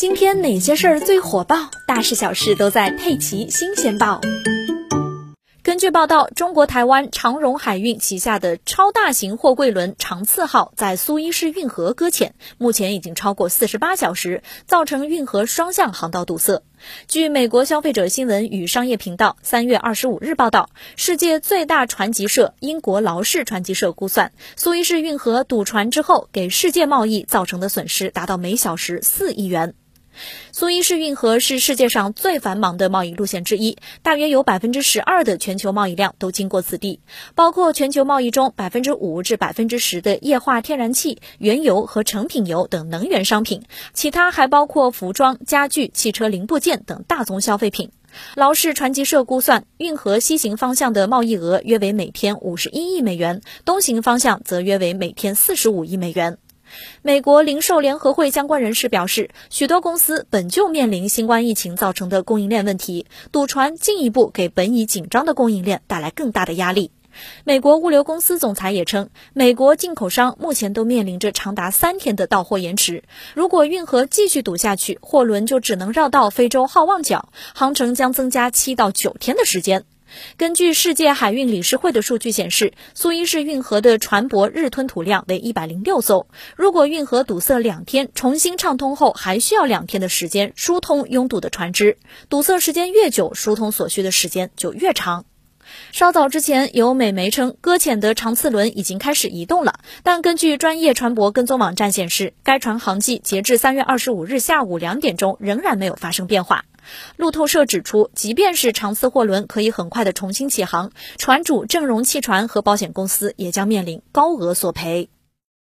今天哪些事儿最火爆？大事小事都在《佩奇新鲜报》。根据报道，中国台湾长荣海运旗下的超大型货柜轮“长次号”在苏伊士运河搁浅，目前已经超过四十八小时，造成运河双向航道堵塞。据美国消费者新闻与商业频道三月二十五日报道，世界最大船级社英国劳氏船级社估算，苏伊士运河堵船之后，给世界贸易造成的损失达到每小时四亿元。苏伊士运河是世界上最繁忙的贸易路线之一，大约有百分之十二的全球贸易量都经过此地，包括全球贸易中百分之五至百分之十的液化天然气、原油和成品油等能源商品，其他还包括服装、家具、汽车零部件等大宗消费品。劳氏传奇社估算，运河西行方向的贸易额约为每天五十一亿美元，东行方向则约为每天四十五亿美元。美国零售联合会相关人士表示，许多公司本就面临新冠疫情造成的供应链问题，堵船进一步给本已紧张的供应链带来更大的压力。美国物流公司总裁也称，美国进口商目前都面临着长达三天的到货延迟。如果运河继续堵下去，货轮就只能绕道非洲好望角，航程将增加七到九天的时间。根据世界海运理事会的数据显示，苏伊士运河的船舶日吞吐量为一百零六艘。如果运河堵塞两天，重新畅通后还需要两天的时间疏通拥堵的船只。堵塞时间越久，疏通所需的时间就越长。稍早之前，有美媒称搁浅的长次轮已经开始移动了，但根据专业船舶跟踪网站显示，该船航迹截至三月二十五日下午两点钟仍然没有发生变化。路透社指出，即便是长次货轮可以很快的重新起航，船主、正荣汽船和保险公司也将面临高额索赔。